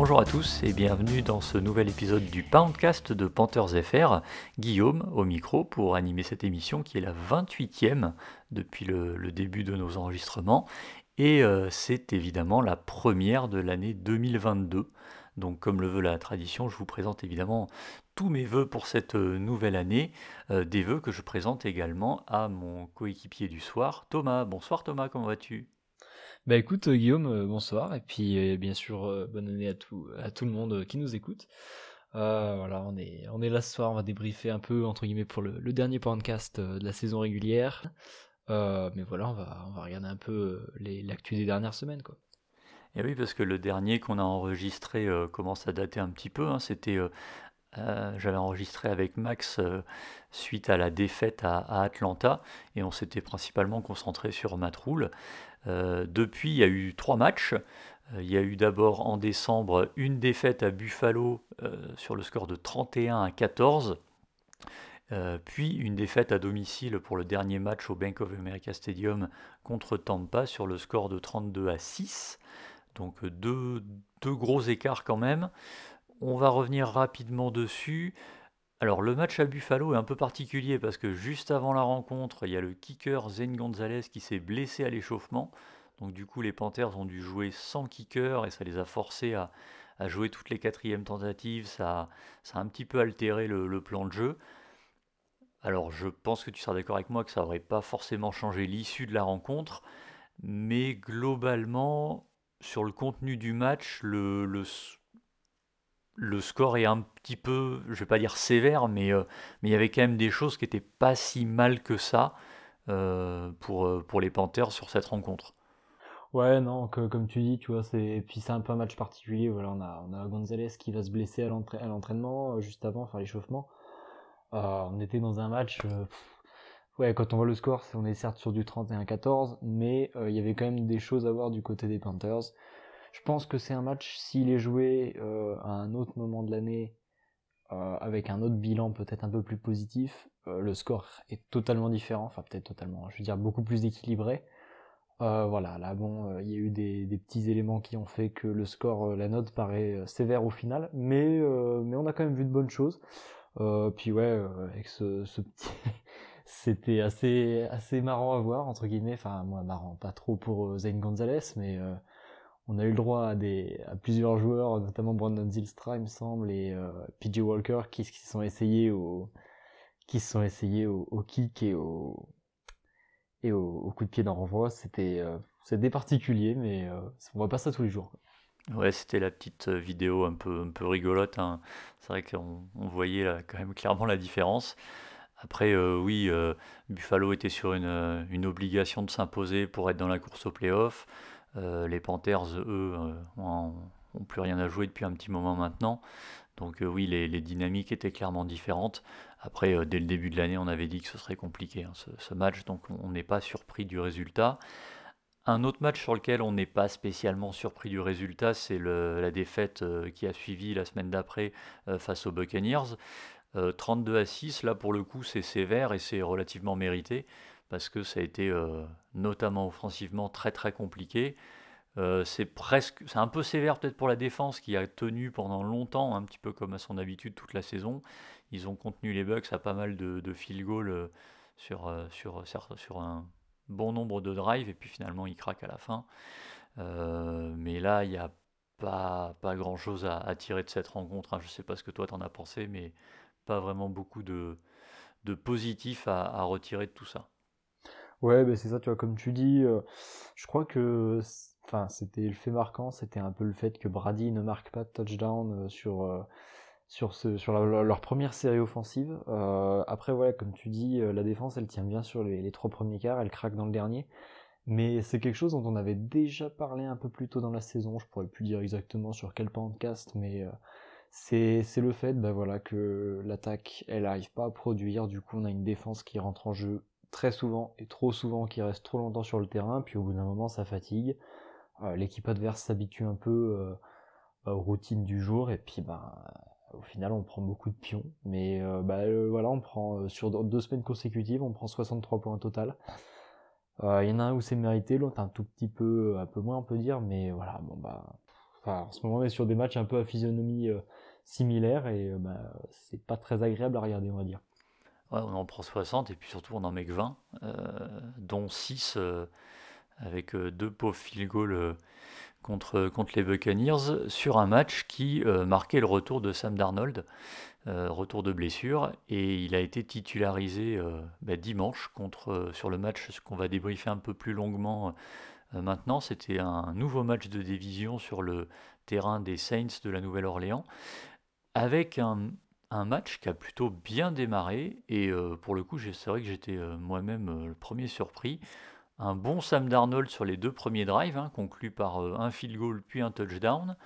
bonjour à tous et bienvenue dans ce nouvel épisode du Poundcast de Panthers FR. Guillaume au micro pour animer cette émission qui est la 28e depuis le, début de nos enregistrements et euh, c'est évidemment la première de l'année 2022. Donc comme le veut la tradition, je vous présente évidemment tous mes voeux pour cette euh, nouvelle année, euh, des vœux que je présente également à mon coéquipier du soir, Thomas. Bonsoir Thomas, comment vas-tu? Bah écoute euh, Guillaume, euh, bonsoir et puis euh, bien sûr bonne année à tout à tout le monde qui nous écoute. voilà, on est on est là ce soir, on va débriefer un peu entre guillemets pour le, dernier podcast de la saison régulière. mais voilà, on va on va regarder un peu l'actu des dernières semaines quoi. Et oui, parce que le dernier qu'on a enregistré commence à dater un petit peu. Hein. C'était j'avais enregistré avec Max suite à la défaite à, à Atlanta et on s'était principalement concentré sur Matroul. Euh, depuis, il y a eu trois matchs. Euh, il y a eu d'abord en décembre une défaite à Buffalo euh, sur le score de 31 à 14. puis une défaite à domicile pour le dernier match au Bank of America Stadium contre Tampa sur le score de 32 à 6. Donc deux, deux gros écarts quand même. On va revenir rapidement dessus. Alors le match à Buffalo est un peu particulier parce que juste avant la rencontre, il y a le kicker Zen Gonzalez qui s'est blessé à l'échauffement. Donc du coup les Panthers ont dû jouer sans kicker et ça les a forcés à, jouer toutes les quatrièmes tentatives. Ça, a un petit peu altéré le, plan de jeu. Alors je pense que tu seras d'accord avec moi que ça n'aurait pas forcément changé l'issue de la rencontre. Mais globalement, sur le contenu du match, le le score est un petit peu, je vais pas dire sévère, mais, euh, mais il y avait quand même des choses qui n'étaient pas si mal que ça euh, pour, euh, pour les Panthers sur cette rencontre. Ouais, non, comme tu dis, tu vois, c'est puis c'est un peu un match particulier. Voilà, on a, on a Gonzalez qui va se blesser à l'entraînement juste avant, enfin l'échauffement. on était dans un match. ouais, quand on voit le score, on est certes sur du 31-14, mais il y avait quand même des choses à voir du côté des Panthers. Je pense que c'est un match, s'il est joué euh, à un autre moment de l'année, euh, avec un autre bilan peut-être un peu plus positif, euh, le score est totalement différent, enfin peut-être totalement, je veux dire beaucoup plus équilibré. voilà, là bon, il y a eu des, petits éléments qui ont fait que le score, la note paraît sévère au final, mais, mais on a quand même vu de bonnes choses. puis ouais, avec ce, petit... C'était assez, assez marrant à voir, entre guillemets, enfin moi marrant, pas trop pour Zane Gonzalez, mais on a eu le droit à, des, plusieurs joueurs, notamment Brandon Zilstra, il me semble, et euh, PJ Walker, qui, se sont essayés au, kick et au, coup de pied d'un renvoi. C'était, euh, c'était particulier, mais euh, on voit pas ça tous les jours. Ouais, c'était la petite vidéo un peu, rigolote. Hein. C'est vrai qu'on on voyait quand même clairement la différence. Après, oui, Buffalo était sur une, une obligation de s'imposer pour être dans la course au playoff. Euh, les Panthers, eux, n'ont euh, plus rien à jouer depuis un petit moment maintenant. Donc euh, oui, les, dynamiques étaient clairement différentes. Après, dès le début de l'année, on avait dit que ce serait compliqué hein, ce, match, donc on n'est pas surpris du résultat. Un autre match sur lequel on n'est pas spécialement surpris du résultat, c'est la défaite qui a suivi la semaine d'après face aux Buccaneers. 32 à 6, là pour le coup c'est sévère et c'est relativement mérité parce que ça a été euh, notamment offensivement très très compliqué. Euh, c'est presque, c'est un peu sévère peut-être pour la défense qui a tenu pendant longtemps, un petit peu comme à son habitude toute la saison. Ils ont contenu les Bucks à pas mal de, field goals euh, sur, sur, un bon nombre de drives et puis finalement ils craquent à la fin. mais là, il n'y a pas, pas grand-chose à, tirer de cette rencontre. Hein. Je ne sais pas ce que toi t'en as pensé, mais pas vraiment beaucoup de, de positif à retirer de tout ça. Ouais, bah c'est ça, tu vois, comme tu dis, euh, je crois que, enfin, c'était le fait marquant, c'était un peu le fait que Brady ne marque pas de touchdown euh, sur, euh, sur, ce, sur leur première série offensive. après, voilà, comme tu dis, la défense, elle tient bien sur les, trois premiers quarts, elle craque dans le dernier. Mais c'est quelque chose dont on avait déjà parlé un peu plus tôt dans la saison, je pourrais plus dire exactement sur quel podcast, mais c'est le fait bah voilà, que l'attaque, elle arrive pas à produire, du coup on a une défense qui rentre en jeu très souvent et trop souvent qui reste trop longtemps sur le terrain, puis au bout d'un moment ça fatigue. l'équipe adverse s'habitue un peu aux routines du jour et puis ben au final on prend beaucoup de pions. Mais bah, voilà sur deux semaines consécutives on prend 63 points total. Il y en a un où c'est mérité l'autre un tout petit peu un peu moins on peut dire mais voilà bon bah en ce moment on est sur des matchs un peu à physionomie similaire et bah, c'est pas très agréable à regarder on va dire On en prend 60 et puis surtout on en met que 20, dont 6 avec deux pauvres field goals contre, contre les Buccaneers sur un match qui marquait le retour de Sam Darnold, retour de blessure, et il a été titularisé bah, dimanche contre, sur le match qu'on va débriefer un peu plus longuement maintenant. C'était un nouveau match de division sur le terrain des Saints de la Nouvelle-Orléans, avec un, un match qui a plutôt bien démarré et euh, pour le coup, c'est vrai que j'étais euh, moi-même euh, le premier surpris. Un bon Sam Darnold sur les deux premiers drives, hein, conclu par un field goal puis un touchdown.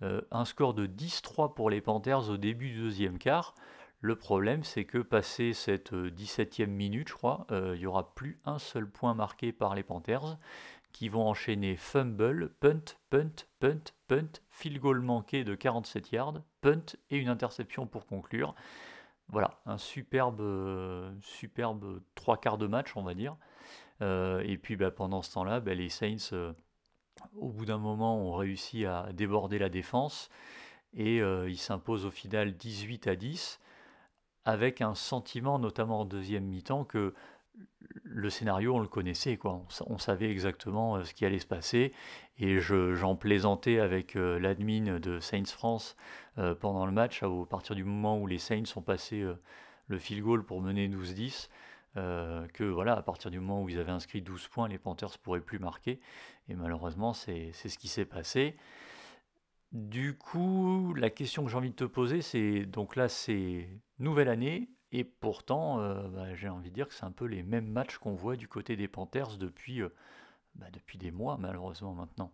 un score de 10-3 pour les Panthers au début du deuxième quart. Le problème, c'est que passé cette 17e minute, je crois, il n'y aura plus un seul point marqué par les Panthers qui vont enchaîner fumble, punt, punt, punt, punt, field goal manqué de 47 yards, punt et une interception pour conclure. Voilà, un superbe, superbe trois quarts de match, on va dire. Euh, et puis bah, pendant ce temps-là, bah, les Saints, euh, au bout d'un moment, ont réussi à déborder la défense et euh, ils s'imposent au final 18 à 10 avec un sentiment, notamment en deuxième mi-temps, que le scénario, on le connaissait, quoi. On, savait exactement euh, ce qui allait se passer. Et j'en plaisantais avec euh, l'admin de Saints France euh, pendant le match, à, partir du moment où les Saints ont passé le field goal pour mener 12-10. que voilà, à partir du moment où ils avaient inscrit 12 points, les Panthers ne pourraient plus marquer. Et malheureusement, c'est ce qui s'est passé. Du coup, la question que j'ai envie de te poser, c'est donc là, c'est nouvelle année, et pourtant, euh, bah, j'ai envie de dire que c'est un peu les mêmes matchs qu'on voit du côté des Panthers depuis, euh, bah, depuis des mois, malheureusement, maintenant.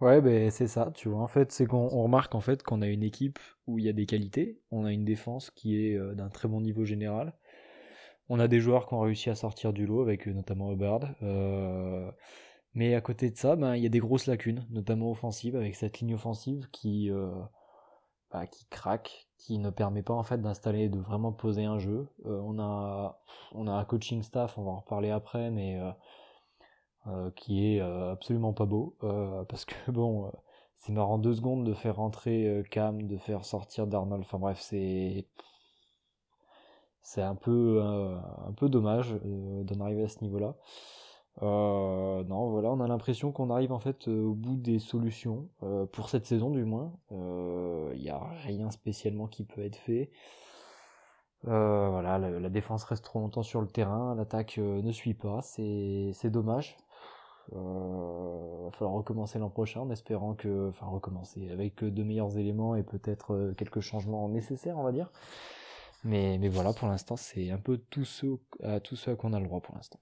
Ouais, ben c'est ça, tu vois. En fait, c'est qu'on remarque en fait qu'on a une équipe où il y a des qualités. On a une défense qui est euh, d'un très bon niveau général. On a des joueurs qui ont réussi à sortir du lot, avec notamment Hubbard. mais à côté de ça, ben, il y a des grosses lacunes, notamment offensives, avec cette ligne offensive qui, bah, qui craque, qui ne permet pas en fait d'installer, de vraiment poser un jeu. Euh, on, a, on a un coaching staff, on va en reparler après, mais euh, euh, qui est absolument pas beau. parce que bon, c'est marrant deux secondes de faire rentrer Cam, de faire sortir Darnold. Enfin bref, c'est. C'est un peu, un peu dommage d'en arriver à ce niveau-là. Euh, non, voilà, on a l'impression qu'on arrive en fait euh, au bout des solutions, euh, pour cette saison du moins. Il n'y a rien spécialement qui peut être fait. voilà, la, défense reste trop longtemps sur le terrain, l'attaque ne suit pas, c'est dommage. Il va falloir recommencer l'an prochain en espérant que, enfin recommencer avec de meilleurs éléments et peut-être quelques changements nécessaires, on va dire. Mais, mais voilà, pour l'instant, c'est un peu tout ce, à tout ce à qu'on a le droit pour l'instant.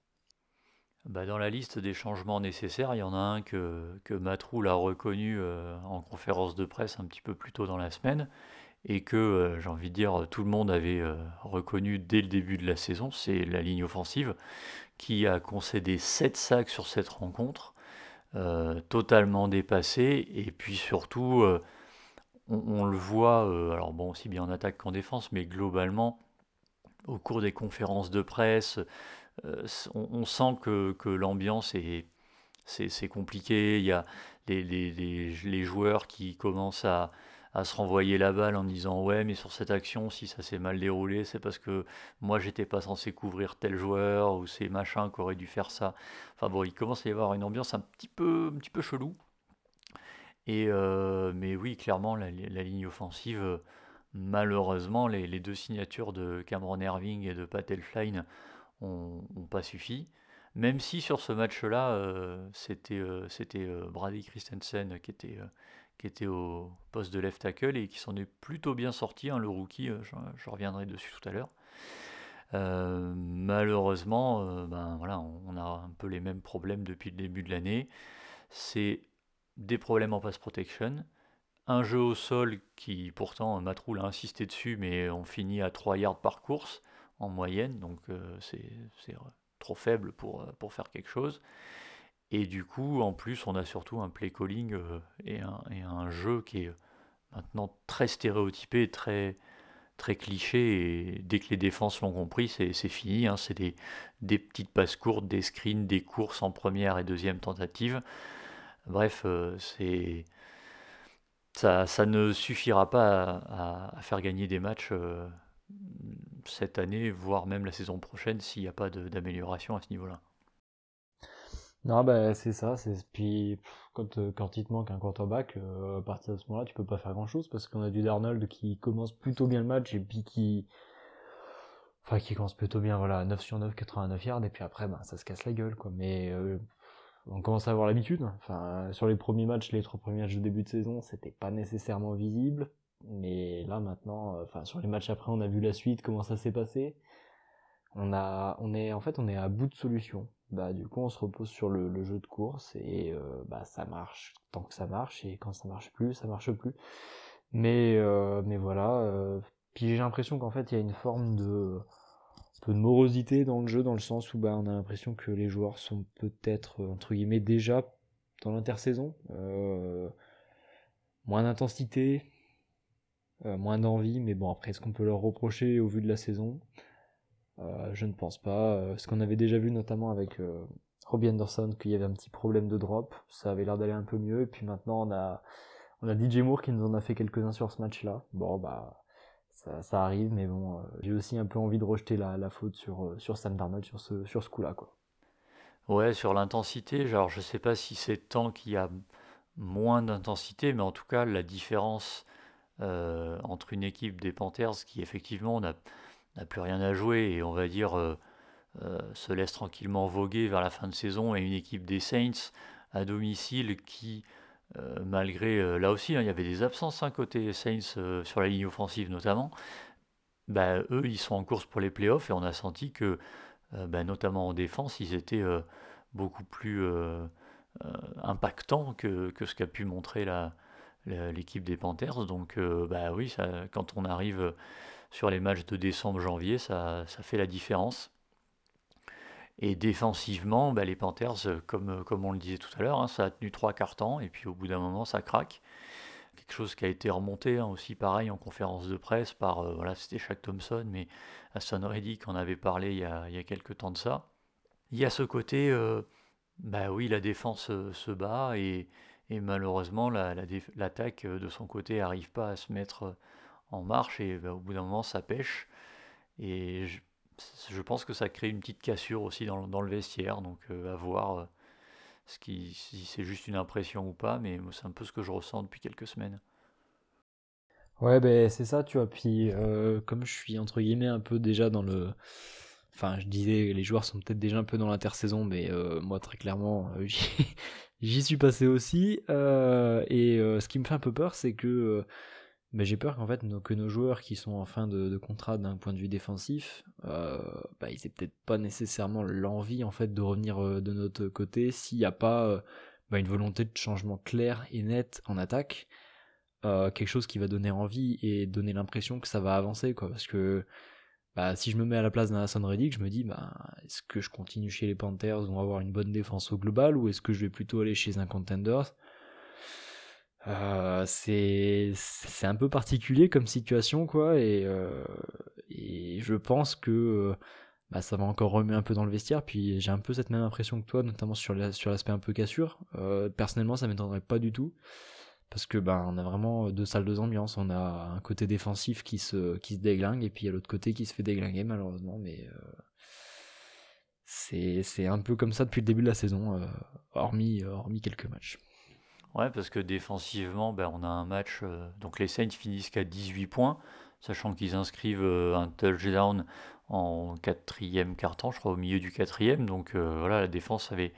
Bah, dans la liste des changements nécessaires, il y en a un que, que Matroul a reconnu euh, en conférence de presse un petit peu plus tôt dans la semaine et que, euh, j'ai envie de dire, tout le monde avait euh, reconnu dès le début de la saison, c'est la ligne offensive qui a concédé 7 sacs sur cette rencontre, totalement dépassée et puis surtout, on, on, le voit, alors bon, aussi bien en attaque qu'en défense, mais globalement, au cours des conférences de presse, euh, on, sent que, l'ambiance est, c'est, compliqué. Il y a les, joueurs qui commencent à, se renvoyer la balle en disant ouais mais sur cette action si ça s'est mal déroulé c'est parce que moi j'étais pas censé couvrir tel joueur ou c'est machin qui aurait dû faire ça enfin bon il commence à y avoir une ambiance un petit peu chelou et euh, mais oui clairement la, ligne offensive malheureusement les, deux signatures de Cameron Irving et de Pat Elflein n'ont pas suffi. Même si sur ce match-là, euh, c'était euh, euh, Brady Christensen qui était, au poste de left tackle et qui s'en est plutôt bien sorti, hein, le rookie, je, reviendrai dessus tout à l'heure. malheureusement, ben, on, a un peu les mêmes problèmes depuis le début de l'année. C'est des problèmes en pass protection, un jeu au sol qui pourtant Matroul a insisté dessus, mais on finit à 3 yards par course en moyenne, donc euh, c'est trop faible pour, euh, pour faire quelque chose. Et du coup, en plus, on a surtout un play calling et, un, et, un, jeu qui est maintenant très stéréotypé, très, très cliché. Et dès que les défenses l'ont compris, c'est fini. Hein. C'est des, des, petites passes courtes, des screens, des courses en première et deuxième tentative. Bref, c'est ça, ça, ne suffira pas à, faire gagner des matchs cette année, voire même la saison prochaine, s'il n'y a pas d'amélioration à ce niveau-là. Non, bah, c'est ça. Puis, quand, euh, quand il te manque un quarterback, euh, à partir de ce moment-là, tu peux pas faire grand-chose parce qu'on a du Darnold qui commence plutôt bien le match et puis qui. Enfin, qui commence plutôt bien, voilà, 9 sur 9, 89 yards, et puis après, ben, ça se casse la gueule, quoi. Mais euh, on commence à avoir l'habitude. Enfin, sur les premiers matchs, les trois premiers matchs de début de saison, c'était pas nécessairement visible. Mais là, maintenant, enfin, sur les matchs après, on a vu la suite, comment ça s'est passé. On a, on est, en fait, on est à bout de solutions bah du coup on se repose sur le, jeu de course et euh, bah ça marche tant que ça marche. Et quand ça marche plus ça marche plus. Mais euh, mais voilà euh, puis j'ai l'impression qu'en fait il y a une forme de de morosité dans le jeu dans le sens où bah on a l'impression que les joueurs sont peut-être entre guillemets déjà dans l'intersaison. Moins d'intensité moins d'envie mais bon après est-ce qu'on peut leur reprocher au vu de la saison? Euh, je ne pense pas. Euh, ce qu'on avait déjà vu notamment avec euh, Robbie Anderson, qu'il y avait un petit problème de drop, ça avait l'air d'aller un peu mieux. Et puis maintenant, on a, on a DJ Moore qui nous en a fait quelques-uns sur ce match-là. Bon, bah, ça, arrive, mais bon, j'ai aussi un peu envie de rejeter la, faute sur, sur Sam Darnold sur ce, sur ce coup-là, quoi. Ouais, sur l'intensité, genre, je sais pas si c'est tant qu'il y a moins d'intensité, mais en tout cas, la différence entre une équipe des Panthers qui, effectivement, n'a plus rien à jouer et on va dire euh, euh, se laisse tranquillement voguer vers la fin de saison et une équipe des Saints à domicile qui, euh, malgré là aussi, hein, il y avait des absences hein, côté Saints sur la ligne offensive notamment, bah, eux ils sont en course pour les playoffs et on a senti que, bah, notamment en défense, ils étaient beaucoup plus impactants que, que, ce qu'a pu montrer la, l'équipe des Panthers. Donc, bah oui, quand on arrive sur les matchs de décembre-janvier, ça, ça, fait la différence. Et défensivement, bah, les Panthers, euh, comme, euh, comme on le disait tout à l'heure, hein, ça a tenu trois quarts temps, et puis au bout d'un moment, ça craque. Quelque chose qui a été remonté hein, aussi pareil en conférence de presse par, euh, voilà, c'était Shaq Thompson, mais Aston Reddick en avait parlé il y, a, il y a quelques temps de ça. Il y a ce côté, bah oui, la défense se bat, et, et malheureusement, l'attaque la, de son côté n'arrive pas à se mettre en marche et bah, au bout d'un moment ça pêche. Et je, pense que ça crée une petite cassure aussi dans, le vestiaire, donc euh, à voir euh, ce qui, si c'est juste une impression ou pas, mais c'est un peu ce que je ressens depuis quelques semaines. Ouais, ben c'est ça, tu vois. Puis euh, comme je suis entre guillemets un peu déjà dans le. Enfin, je disais, les joueurs sont peut-être déjà un peu dans l'intersaison, mais moi très clairement, j'y suis passé aussi. et ce qui me fait un peu peur, c'est que mais j'ai peur qu'en fait que nos joueurs qui sont en fin de, contrat d'un point de vue défensif, euh, bah, ils aient peut-être pas nécessairement l'envie en fait de revenir euh, de notre côté s'il n'y a pas euh, bah, une volonté de changement clair et net en attaque, quelque chose qui va donner envie et donner l'impression que ça va avancer quoi. Parce que bah, si je me mets à la place d'un Hassan Reddick, je me dis bah, est-ce que je continue chez les Panthers on va avoir une bonne défense au global ou est-ce que je vais plutôt aller chez un Contenders euh, c'est un peu particulier comme situation, quoi, et, euh, je pense que euh, bah, ça va encore remuer un peu dans le vestiaire, puis j'ai un peu cette même impression que toi, notamment sur l'aspect un peu cassure. personnellement, ça m'étonnerait pas du tout, parce que ben on a vraiment deux salles de ambiance. On a un côté défensif qui se, qui se déglingue, et puis il y a l'autre côté qui se fait déglinguer, malheureusement, mais c'est un peu comme ça depuis le début de la saison, hormis, hormis quelques matchs. Ouais, parce que défensivement, ben, on a un match. Euh, donc les Saints finissent qu'à 18 points, sachant qu'ils inscrivent euh, un touchdown en quatrième quart-temps, je crois au milieu du quatrième. Donc euh, voilà, la défense avait,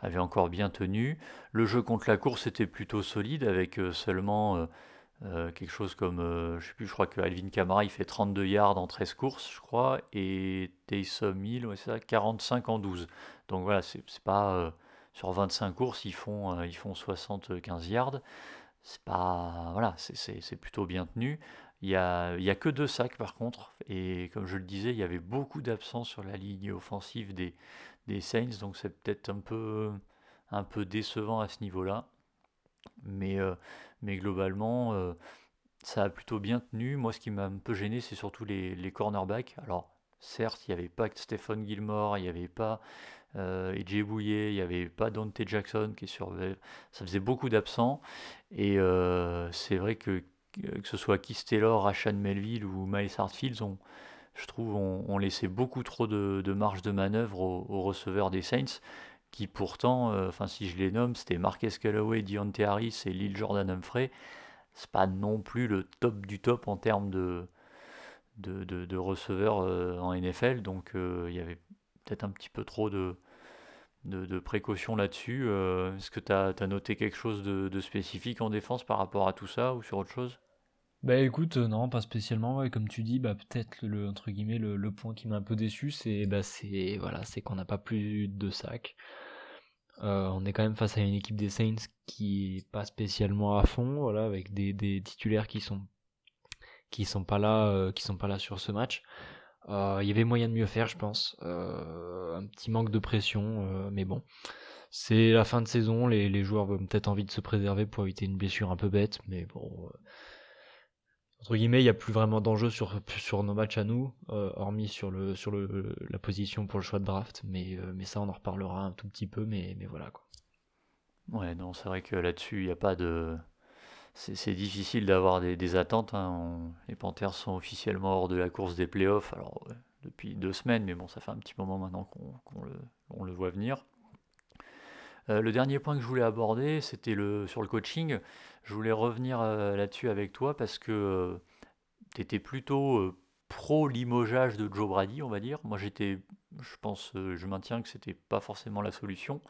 avait encore bien tenu. Le jeu contre la course était plutôt solide, avec seulement quelque chose comme, je sais plus, je crois que Alvin Kamara il fait 32 yards en 13 courses, je crois, et Taysom Hill, ouais, ça, 45 en 12. Donc voilà, c'est pas sur 25 courses, ils font, euh, ils font 75 yards. C'est pas. Voilà, c'est plutôt bien tenu. Il n'y a, a que deux sacs par contre. Et comme je le disais, il y avait beaucoup d'absence sur la ligne offensive des, des Saints. Donc c'est peut-être un peu, un peu décevant à ce niveau-là. Mais, mais globalement, ça a plutôt bien tenu. Moi, ce qui m'a un peu gêné, c'est surtout les, les cornerbacks. Alors, certes, il n'y avait pas Stephen Gilmore, il n'y avait pas euh, EJ Bouillet, il n'y avait pas Dante Jackson qui surveillait. Ça faisait beaucoup d'absents. Et euh, c'est vrai que que ce soit Keith Taylor, Rashan Melville ou Miles Hartfield, on, je trouve, on, laissait beaucoup trop de, marge de manœuvre aux, receveurs des Saints, qui pourtant, euh, enfin si je les nomme, c'était Marquez Callaway, Deontay Harris et Lil Jordan Humphrey c'est pas non plus le top du top en termes de, receveurs euh, en NFL. Donc euh, il y avait peut-être un petit peu trop de, de, précautions là-dessus. Est-ce que tu as, noté quelque chose de, spécifique en défense par rapport à tout ça ou sur autre chose? Bah écoute, non, pas spécialement. comme tu dis, bah peut-être le entre guillemets le, point qui m'a un peu déçu, c'est bah voilà, qu'on n'a pas plus de sacs. Euh, on est quand même face à une équipe des Saints qui est pas spécialement à fond, voilà, avec des, titulaires qui sont qui sont pas là, euh, sont pas là sur ce match. Euh, il y avait moyen de mieux faire, je pense. un petit manque de pression, mais bon, c'est la fin de saison. Les, les joueurs ont peut-être envie de se préserver pour éviter une blessure un peu bête, mais bon, entre guillemets, il n'y a plus vraiment d'enjeu sur, nos matchs à nous, euh, hormis sur, la position pour le choix de draft. Mais, euh, mais ça, on en reparlera un tout petit peu, mais, voilà quoi. Ouais, non, c'est vrai que là-dessus, il n'y a pas de. C'est difficile d'avoir des, attentes. Hein. Les Panthers sont officiellement hors de la course des playoffs, alors depuis deux semaines, mais bon, ça fait un petit moment maintenant qu'on le, voit venir. Euh, le dernier point que je voulais aborder, c'était sur le coaching. Je voulais revenir euh, là-dessus avec toi parce que euh, tu étais plutôt pro limogeage de Joe Brady, on va dire. Moi, j'étais, je pense, je maintiens que c'était pas forcément la solution.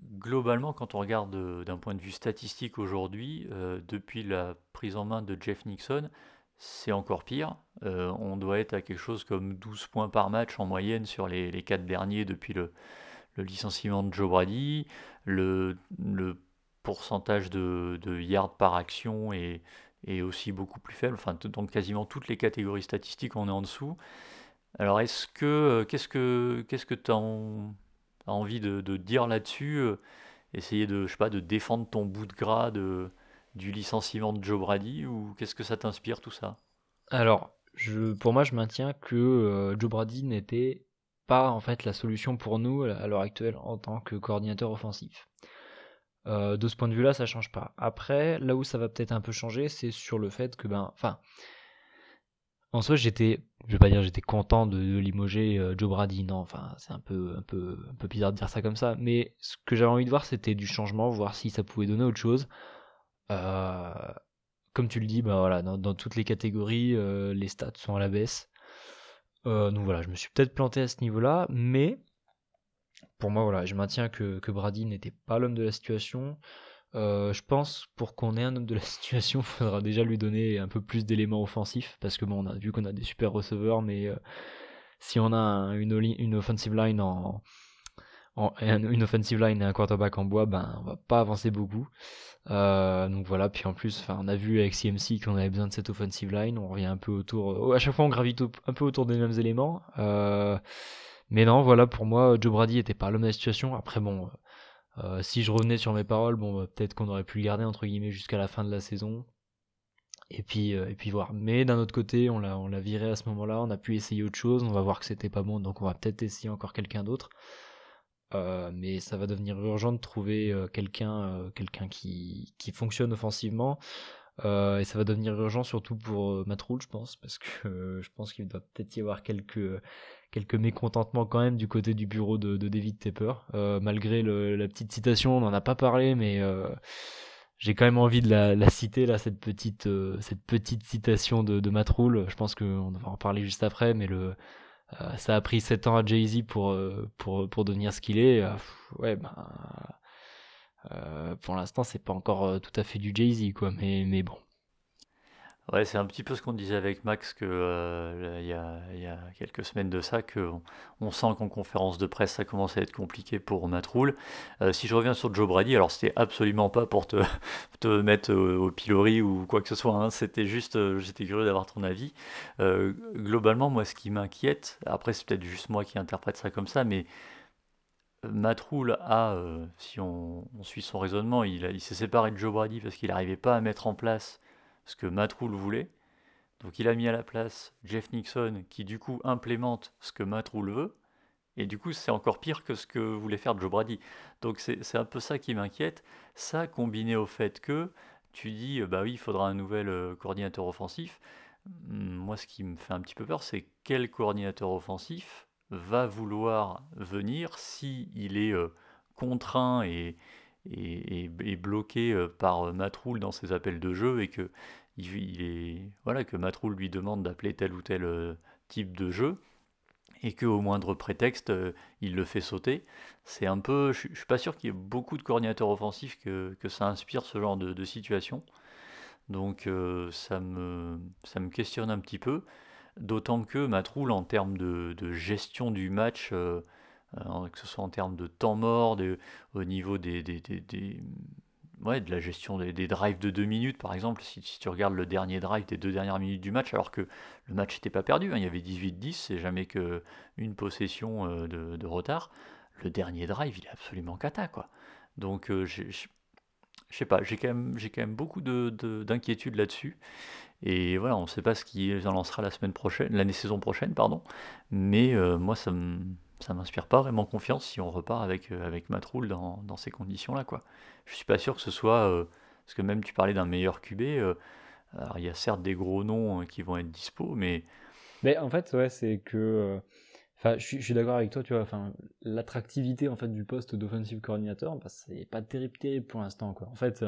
Globalement, quand on regarde d'un point de vue statistique aujourd'hui, depuis la prise en main de Jeff Nixon, c'est encore pire. on doit être à quelque chose comme 12 points par match en moyenne sur les, les 4 derniers depuis le, licenciement de Joe Brady, pourcentage de, yards par action est, est, aussi beaucoup plus faible. Enfin, dans quasiment toutes les catégories statistiques, on est en dessous. Alors, est-ce que euh, qu'est-ce que qu'est-ce que tu as, envie de, de dire là-dessus euh, Essayer de je sais pas de défendre ton bout de gras de, du licenciement de Joe Brady ou qu'est-ce que ça t'inspire tout ça? Alors, je, pour moi, je maintiens que euh, Joe Brady n'était pas en fait la solution pour nous à l'heure actuelle en tant que coordinateur offensif. Euh, de ce point de vue-là, ça change pas. Après, là où ça va peut-être un peu changer, c'est sur le fait que, ben, enfin, en soi, j'étais, je vais pas dire j'étais content de, limoger euh, Joe Brady, non, enfin, c'est un peu, un peu, un peu bizarre de dire ça comme ça, mais ce que j'avais envie de voir, c'était du changement, voir si ça pouvait donner autre chose. Euh, comme tu le dis, ben voilà, dans toutes les catégories, les stats sont à la baisse. Donc voilà, je me suis peut-être planté à ce niveau-là, mais pour moi, voilà, je maintiens que, que Brady n'était pas l'homme de la situation. Euh, je pense pour qu'on ait un homme de la situation, il faudra déjà lui donner un peu plus d'éléments offensifs, parce que bon, on a vu qu'on a des super receveurs, mais euh, si on a une, offensive line en, une offensive line et un quarterback en bois, ben on va pas avancer beaucoup. Euh, donc voilà, puis en plus, on a vu avec CMC qu'on avait besoin de cette offensive line, on revient un peu autour, à chaque fois on gravite un peu autour des mêmes éléments. Euh, mais non, voilà, pour moi, Joe Brady était pas l'homme de la situation. Après bon, si je revenais sur mes paroles, bon, bah, peut-être qu'on aurait pu le garder entre guillemets jusqu'à la fin de la saison. Et puis, et puis voir. Mais d'un autre côté, on l'a, on viré à ce moment-là, on a pu essayer autre chose, on va voir que c'était pas bon, donc on va peut-être essayer encore quelqu'un d'autre. Euh, mais ça va devenir urgent de trouver euh, quelqu'un euh, quelqu'un qui, qui, fonctionne offensivement. Et ça va devenir urgent surtout pour Matt je pense, parce que je pense qu'il doit peut-être y avoir quelques, quelques mécontentements quand même du côté du bureau de, de David Tepper. malgré le, la petite citation, on n'en a pas parlé, mais j'ai quand même envie de la, la, citer là cette petite cette petite citation de, de Matt Je pense qu'on va en parler juste après, mais le euh, ça a pris 7 ans à Jay-Z pour, euh, pour, pour devenir ce qu'il est. Euh, ouais, ben. Pour l'instant, c'est pas encore tout à fait du Jay-Z, quoi, mais, mais bon. Ouais, c'est un petit peu ce qu'on disait avec Max que euh, il, y a, quelques semaines de ça que on sent qu'en conférence de presse ça commence à être compliqué pour Matroul. Euh, si je reviens sur Joe Brady, alors c'était absolument pas pour te, te mettre au, pilori ou quoi que ce soit, hein, c'était juste euh, j'étais curieux d'avoir ton avis. globalement, moi ce qui m'inquiète, après c'est peut-être juste moi qui interprète ça comme ça, mais Matroul a, si on, suit son raisonnement, il, s'est séparé de Joe Brady parce qu'il n'arrivait pas à mettre en place ce que Matroul voulait. Donc il a mis à la place Jeff Nixon qui du coup implémente ce que Matroul veut. Et du coup, c'est encore pire que ce que voulait faire Joe Brady. Donc c'est un peu ça qui m'inquiète. Ça combiné au fait que tu dis, bah oui, il faudra un nouvel euh, coordinateur offensif. Moi, ce qui me fait un petit peu peur, c'est quel coordinateur offensif va vouloir venir si il est euh, contraint et, bloqué euh, par Matroul dans ses appels de jeu et que il, voilà que Matroul lui demande d'appeler tel ou tel type de jeu et qu'au moindre prétexte, euh, il le fait sauter. C'est un peu, je, suis pas sûr qu'il y ait beaucoup de coordinateurs offensifs que, ça inspire ce genre de, situation. Donc euh, ça, me, ça me questionne un petit peu. D'autant que Matroul, en termes de, gestion du match, euh, que ce soit en termes de temps mort, au niveau de la gestion des, drives de deux minutes, par exemple, si, tu regardes le dernier drive des deux dernières minutes du match, alors que le match n'était pas perdu, hein, il y avait 18-10, c'est jamais qu'une possession euh, de, retard. Le dernier drive, il est absolument cata. Donc, euh, je sais pas, j'ai quand, même, beaucoup d'inquiétudes de, là-dessus. Et voilà, on ne sait pas ce qui en lancera la semaine prochaine, l'année saison prochaine, pardon. Mais euh, moi, ça ça m'inspire pas vraiment confiance si on repart avec, euh, avec Matroul dans, dans ces conditions-là. quoi. Je suis pas sûr que ce soit. Euh, parce que même tu parlais d'un meilleur QB, alors il y a certes des gros noms qui vont être dispo, mais. Mais en fait, ouais, c'est que. Enfin, je suis, d'accord avec toi, tu vois. Enfin, l'attractivité en fait du poste d'offensive coordinateur, bah, c'est pas terrible, terrible pour l'instant, quoi. En fait,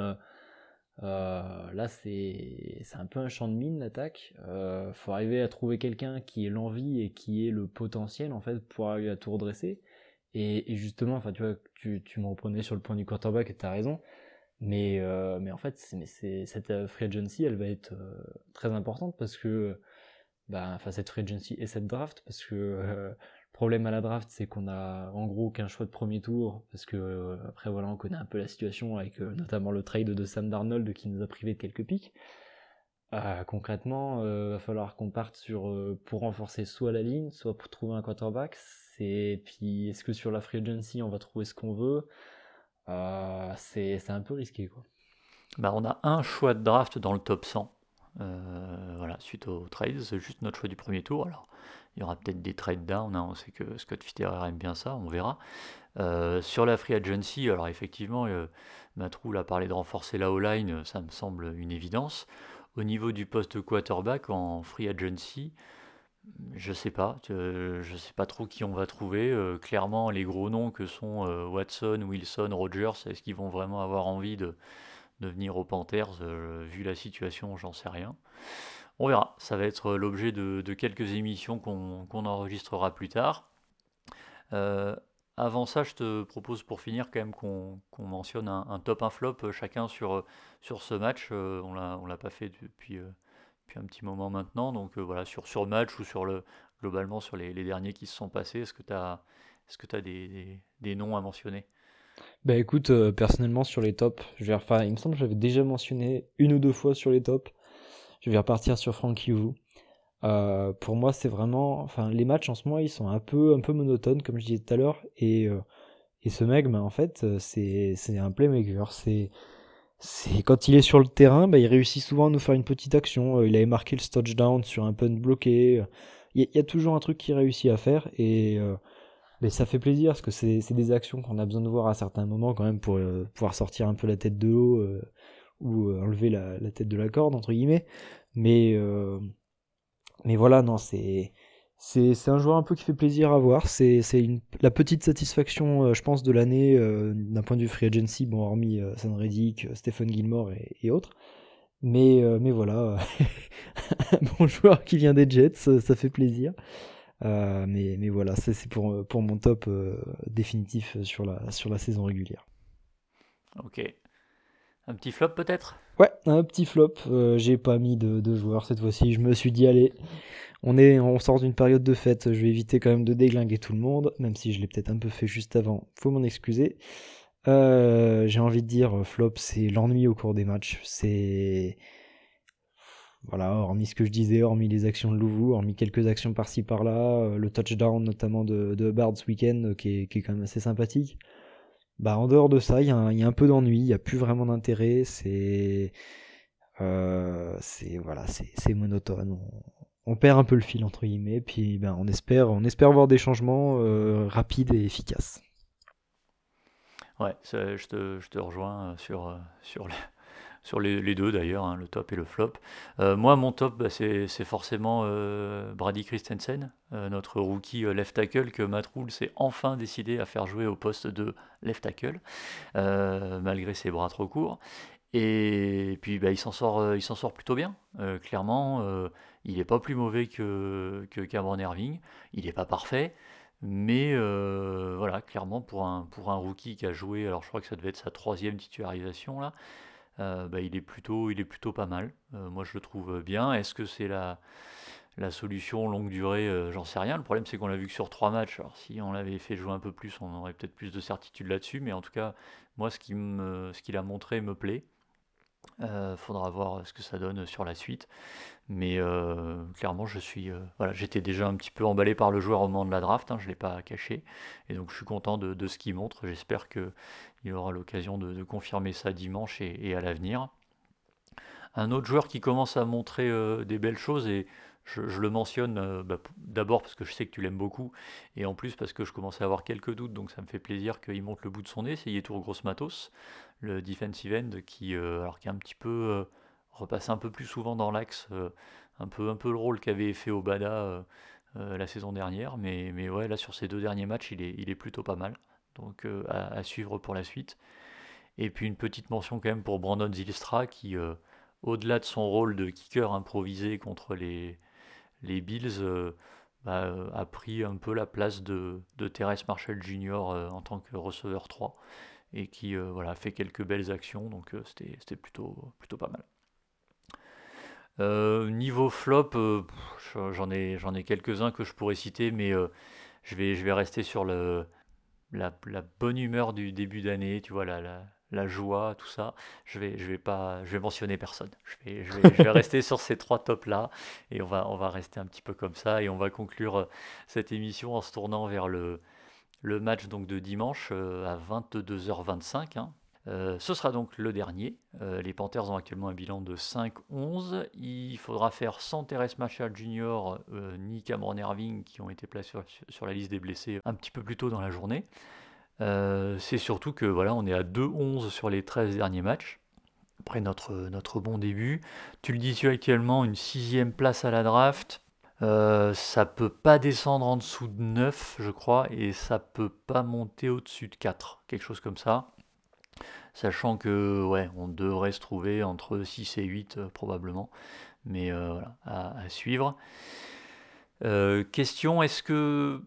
là, c'est un peu un champ de mine l'attaque. Euh, faut arriver à trouver quelqu'un qui ait l'envie et qui ait le potentiel en fait pour arriver à tout redresser. Et, justement, enfin, tu vois, tu, tu, me reprenais sur le point du quarterback et t'as raison. Mais, euh, mais en fait, c'est cette euh, free agency, elle va être euh, très importante parce que, bah, enfin, cette free agency et cette draft parce que euh, problème à la draft, c'est qu'on a en gros qu'un choix de premier tour, parce que euh, après voilà, on connaît un peu la situation avec euh, notamment le trade de Sam Darnold qui nous a privé de quelques pics. Euh, concrètement, il va falloir qu'on parte sur pour renforcer soit la ligne, soit pour trouver un quarterback. C'est puis est-ce que sur la free agency on va trouver ce qu'on veut? C'est un peu risqué quoi. Bah, on a un choix de draft dans le top 100. Voilà, suite au trade, c'est juste notre choix du premier tour. Alors, il y aura peut-être des trade down, hein, on sait que Scott Fitterer aime bien ça, on verra. Euh, sur la free agency, alors effectivement, euh, Matroul a parlé de renforcer la O-line, ça me semble une évidence. Au niveau du poste quarterback en free agency, je sais pas, euh, je sais pas trop qui on va trouver. Euh, clairement, les gros noms que sont Watson, Wilson, Rogers, est-ce qu'ils vont vraiment avoir envie de, de venir aux Panthers Vu la situation, j'en sais rien. On verra, ça va être l'objet de, quelques émissions qu'on enregistrera plus tard. Euh, avant ça, je te propose pour finir quand même qu'on mentionne un, top, un flop euh, chacun sur, ce match. Euh, on ne l'a pas fait depuis, un petit moment maintenant. Donc voilà, sur, sur match ou sur le, globalement sur les, derniers qui se sont passés, est-ce que tu as, des, noms à mentionner? Bah écoute, personnellement sur les tops, je vais refaire, il me semble que j'avais déjà mentionné une ou deux fois sur les tops. Je vais repartir sur Frankie Wu. Euh, pour moi, c'est vraiment, enfin, les matchs en ce moment, ils sont un peu, un peu monotones, comme je disais tout à l'heure. Et, euh, et ce mec, ben, en fait, c'est, un playmaker. C'est, c'est quand il est sur le terrain, ben, il réussit souvent à nous faire une petite action. Euh, il avait marqué le touchdown sur un punt bloqué. Il y, a toujours un truc qu'il réussit à faire et mais ça fait plaisir parce que c'est, des actions qu'on a besoin de voir à certains moments quand même pour pouvoir sortir un peu la tête de l'eau ou euh, enlever la, tête de la corde entre guillemets. Mais euh, mais voilà non c'est un joueur un peu qui fait plaisir à voir. C'est la petite satisfaction euh, je pense de l'année d'un point de vue free agency bon hormis San Reddick Stephen Gilmore et, autres. Mais mais voilà un bon joueur qui vient des Jets ça fait plaisir mais, mais voilà, c'est pour, pour mon top définitif sur la, sur la saison régulière. Ok. Un petit flop peut-être? Ouais, un petit flop. Euh, j'ai pas mis de, joueurs cette fois-ci. Je me suis dit, allez, on, est, on sort d'une période de fête. Je vais éviter quand même de déglinguer tout le monde, même si je l'ai peut-être un peu fait juste avant. Faut m'en excuser. Euh, j'ai envie de dire, flop, c'est l'ennui au cours des matchs. C'est. Voilà, hormis ce que je disais, hormis les actions de Louvou, hormis quelques actions par-ci par-là, le touchdown notamment de, de Bard ce week-end qui est, qui est, quand même assez sympathique. Bah, en dehors de ça, il y, a un peu d'ennui, il n'y a plus vraiment d'intérêt, c'est. c'est voilà, monotone. On, on, perd un peu le fil entre guillemets, puis ben, on espère, on espère voir des changements rapides et efficaces. Ouais, je te, je te, rejoins sur, sur, sur les, deux d'ailleurs, hein, le top et le flop. Euh, moi, mon top, bah, c'est forcément euh, Brady Christensen, euh, notre rookie left tackle que Matt Rule s'est enfin décidé à faire jouer au poste de left tackle, malgré ses bras trop courts. Et puis bah, il s'en sort, il s'en sort plutôt bien. clairement, il n'est pas plus mauvais que, que Cameron Irving. Il n'est pas parfait. Mais voilà, clairement, pour un, pour un rookie qui a joué, alors je crois que ça devait être sa troisième titularisation là, bah, il, est plutôt, il est plutôt pas mal. moi, je le trouve bien. Est-ce que c'est la, la solution longue durée? J'en sais rien. Le problème, c'est qu'on l'a vu que sur trois matchs. Alors, si on l'avait fait jouer un peu plus, on aurait peut-être plus de certitude là-dessus. Mais en tout cas, moi, ce qu'il a montré me plaît. Euh, faudra voir ce que ça donne sur la suite. Mais euh, clairement, je suis, euh, voilà, j'étais déjà un petit peu emballé par le joueur au moment de la draft, hein, je ne l'ai pas caché. Et donc je suis content de, ce qu'il montre. J'espère qu'il aura l'occasion de, confirmer ça dimanche et, à l'avenir. Un autre joueur qui commence à montrer des belles choses, et je, le mentionne bah, d'abord parce que je sais que tu l'aimes beaucoup, et en plus parce que je commence à avoir quelques doutes, donc ça me fait plaisir qu'il monte le bout de son nez, c'est Yetour Gross Matos le defensive end qui, euh, alors qui un petit peu euh, repassé un peu plus souvent dans l'axe, euh, un peu, un peu le rôle qu'avait fait Obada la saison dernière, mais, mais ouais, là sur ces deux derniers matchs, il est, il est plutôt pas mal, donc à, suivre pour la suite. Et puis une petite mention quand même pour Brandon Zilstra qui, au-delà de son rôle de kicker improvisé contre les, les Bills, bah, a pris un peu la place de, de Marshall Jr. en tant que receveur 3 et qui euh, voilà, fait quelques belles actions, donc euh, c'était plutôt, pas mal. Euh, niveau flop, j'en ai, quelques-uns que je pourrais citer, mais je, vais, rester sur la, bonne humeur du début d'année, tu vois, joie, tout ça. Je vais, je vais pas, je vais mentionner personne. Je vais, je vais, je vais rester sur ces trois tops là, et on va, on va rester un petit peu comme ça, et on va conclure cette émission en se tournant vers le, le match donc de dimanche euh, à 22h25. Hein. Euh, ce sera donc le dernier. Euh, les Panthers ont actuellement un bilan de 5-11. Il faudra faire sans Terrence Marshall Jr. ni Cameron Irving qui ont été placés sur, la liste des blessés un petit peu plus tôt dans la journée. C'est surtout que voilà, on est à 2-11 sur les 13 derniers matchs. Après notre, bon début. Tu le dis actuellement, une sixième place à la draft. Euh, ça peut pas descendre en dessous de 9, je crois, et ça peut pas monter au-dessus de 4, quelque chose comme ça. Sachant que, ouais, on devrait se trouver entre 6 et 8 euh, probablement, mais euh, voilà, à, suivre. question, est-ce que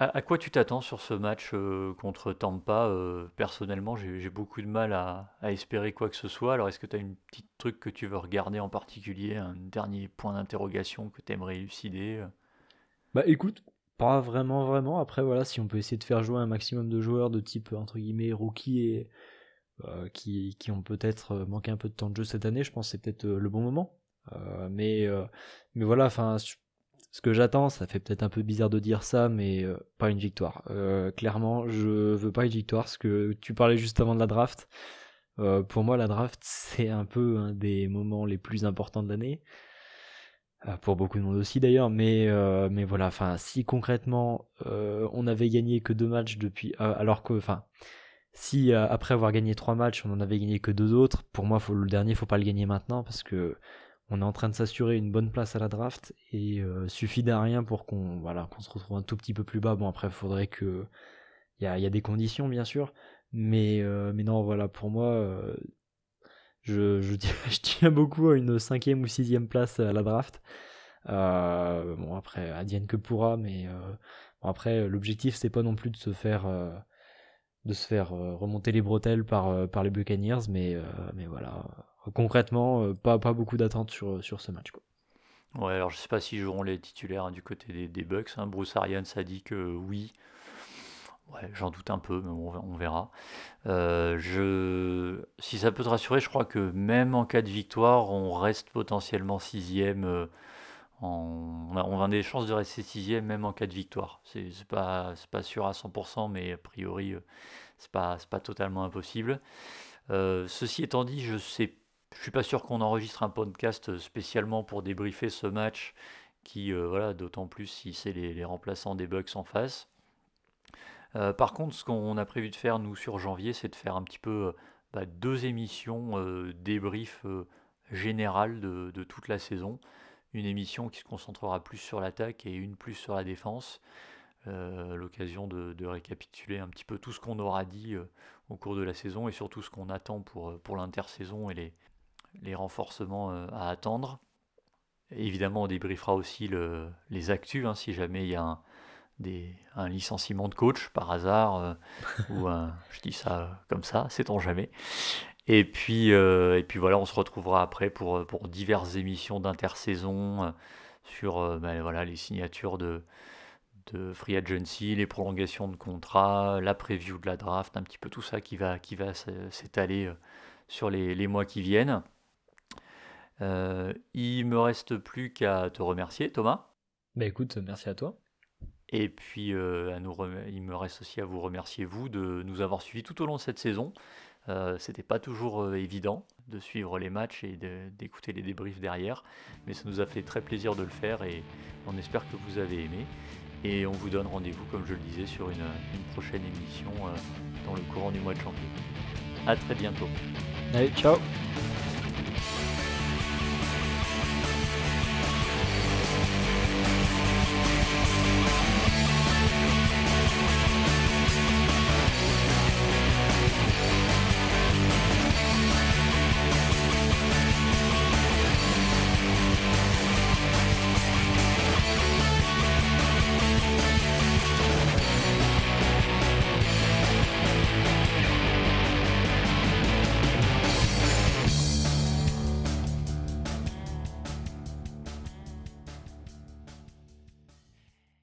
à, quoi tu t'attends sur ce match euh, contre Tampa euh, Personnellement, j'ai beaucoup de mal à, espérer quoi que ce soit. Alors, est-ce que tu as une petite truc que tu veux regarder en particulier, un dernier point d'interrogation que tu aimerais élucider euh? Bah écoute, pas vraiment, vraiment. Après, voilà, si on peut essayer de faire jouer un maximum de joueurs de type, entre guillemets, rookie et qui, qui, ont peut-être manqué un peu de temps de jeu cette année, je pense que c'est peut-être le bon moment. mais, mais voilà, enfin ce que j'attends, ça fait peut-être un peu bizarre de dire ça, mais euh, pas une victoire. Euh, clairement, je veux pas une victoire, parce que tu parlais juste avant de la draft. Euh, pour moi, la draft, c'est un peu un des moments les plus importants de l'année. pour beaucoup de monde aussi d'ailleurs, mais, mais voilà, enfin, si concrètement on avait gagné que deux matchs depuis, alors que, enfin, si après avoir gagné trois matchs, on en avait gagné que deux autres, pour moi, le dernier, faut pas le gagner maintenant parce que on est en train de s'assurer une bonne place à la draft et euh, suffit d'un rien pour qu'on voilà, qu'on se retrouve un tout petit peu plus bas. Bon après il faudrait que il y a, des conditions bien sûr, mais euh, mais non voilà pour moi euh, je, tiens beaucoup à une cinquième ou sixième place à la draft. bon après Adienne que pourra, mais bon, après l'objectif c'est pas non plus de se faire de se faire remonter les bretelles par par les Buccaneers, mais mais voilà concrètement, euh, pas, pas beaucoup d'attentes sur, sur ce match. Quoi. Ouais, alors je sais pas s'ils joueront les titulaires hein, du côté des, Bucks. Hein. Bruce Arians a dit que oui. Ouais, j'en doute un peu, mais on, verra. Euh, je... Si ça peut te rassurer, je crois que même en cas de victoire, on reste potentiellement sixième. Euh, on, a, des chances de rester sixième même en cas de victoire. C'est pas, pas sûr à 100%, mais a priori, euh, c'est pas, pas totalement impossible. ceci étant dit, je sais, je suis pas sûr qu'on enregistre un podcast spécialement pour débriefer ce match, qui, voilà, d'autant plus si c'est les, remplaçants des Bucks en face. Euh, par contre, ce qu'on a prévu de faire, nous, sur janvier, c'est de faire un petit peu euh, bah, deux émissions euh, débrief général de, toute la saison. Une émission qui se concentrera plus sur l'attaque et une plus sur la défense. L'occasion de, récapituler un petit peu tout ce qu'on aura dit au cours de la saison et surtout ce qu'on attend pour, pour l'intersaison et les, les renforcements à attendre. évidemment, on débriefera aussi le, les actus, hein, si jamais il y a un, un licenciement de coach par hasard, euh, ou un, je dis ça comme ça, sait-on jamais. Et puis, euh, et puis voilà, on se retrouvera après pour, pour diverses émissions d'intersaison euh, sur ben voilà, les signatures de, de free agency, les prolongations de contrats, la preview de la draft, un petit peu tout ça qui va, qui va s'étaler sur les, les, mois qui viennent. Il me reste plus qu'à te remercier, Thomas. Bah écoute, merci à toi. Et puis, euh, à nous il me reste aussi à vous remercier, vous, de nous avoir suivis tout au long de cette saison. Euh, C'était pas toujours euh, évident de suivre les matchs et d'écouter les débriefs derrière, mais ça nous a fait très plaisir de le faire et on espère que vous avez aimé. Et on vous donne rendez-vous, comme je le disais, sur une, une prochaine émission euh, dans le courant du mois de janvier. A très bientôt. Allez, ciao